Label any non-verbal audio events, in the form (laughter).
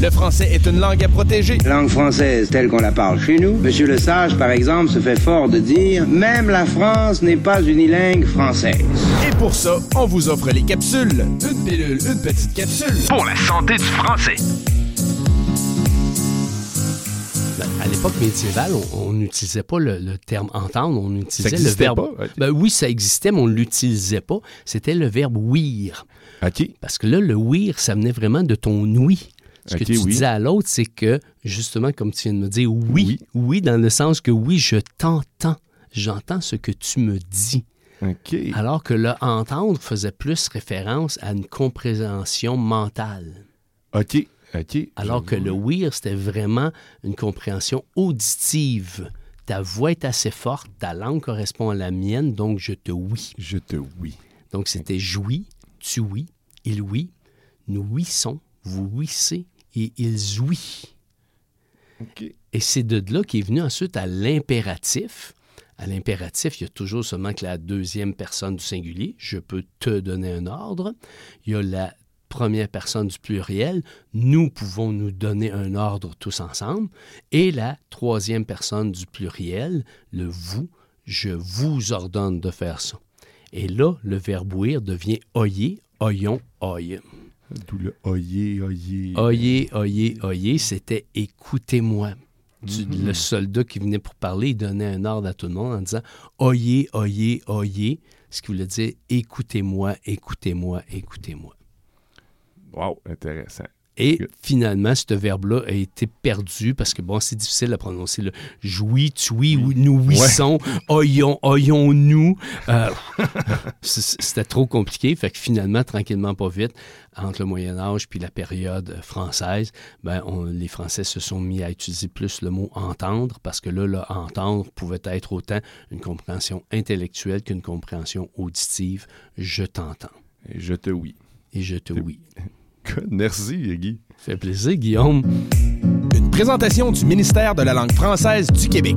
Le français est une langue à protéger. Langue française telle qu'on la parle chez nous. Monsieur Le Sage, par exemple, se fait fort de dire Même la France n'est pas unilingue française. Et pour ça, on vous offre les capsules. Une pilule, une petite capsule. Pour la santé du français. Ben, à l'époque médiévale, on n'utilisait pas le, le terme entendre, on utilisait le existait verbe. pas? Ben oui, ça existait, mais on ne l'utilisait pas. C'était le verbe ouïr. OK. Parce que là, le ouïr, ça venait vraiment de ton ouïe. Ce que tu oui. disais à l'autre, c'est que, justement, comme tu viens de me dire, oui, oui, dans le sens que oui, je t'entends. J'entends ce que tu me dis. OK. Alors que le entendre faisait plus référence à une compréhension mentale. OK. OK. Alors que le ouïr, c'était vraiment une compréhension auditive. Ta voix est assez forte, ta langue correspond à la mienne, donc je te oui. Je te oui. Donc c'était jouis, tu oui, il oui, nous ouissons, vous ouissez et ils ouient. OK. Et c'est de là qu'est venu ensuite à l'impératif. À l'impératif, il y a toujours seulement que la deuxième personne du singulier. Je peux te donner un ordre. Il y a la première personne du pluriel. Nous pouvons nous donner un ordre tous ensemble. Et la troisième personne du pluriel, le vous. Je vous ordonne de faire ça. Et là, le verbe ouïr devient oyer, oyons, oye. D'où le oyez, oyez. Oyez, oyez, oyez, c'était écoutez-moi. Du- Le soldat qui venait pour parler, il donnait un ordre à tout le monde en disant oyez, oyez, oyez, ce qui voulait dire écoutez-moi, écoutez-moi, écoutez-moi. Wow, intéressant. Et finalement, ce verbe-là a été perdu parce que, bon, c'est difficile à prononcer. Le jouis, tuis, ou nous ouissons, oyons, oyons-nous. Euh, (laughs) c- C'était trop compliqué. Fait que finalement, tranquillement, pas vite, entre le Moyen-Âge puis la période française, ben, on- les Français se sont mis à utiliser plus le mot entendre parce que là, le entendre pouvait être autant une compréhension intellectuelle qu'une compréhension auditive. Je t'entends Et je te oui. et je te oui. (laughs) Merci, Guy. Fait plaisir, Guillaume. Une présentation du ministère de la langue française du Québec.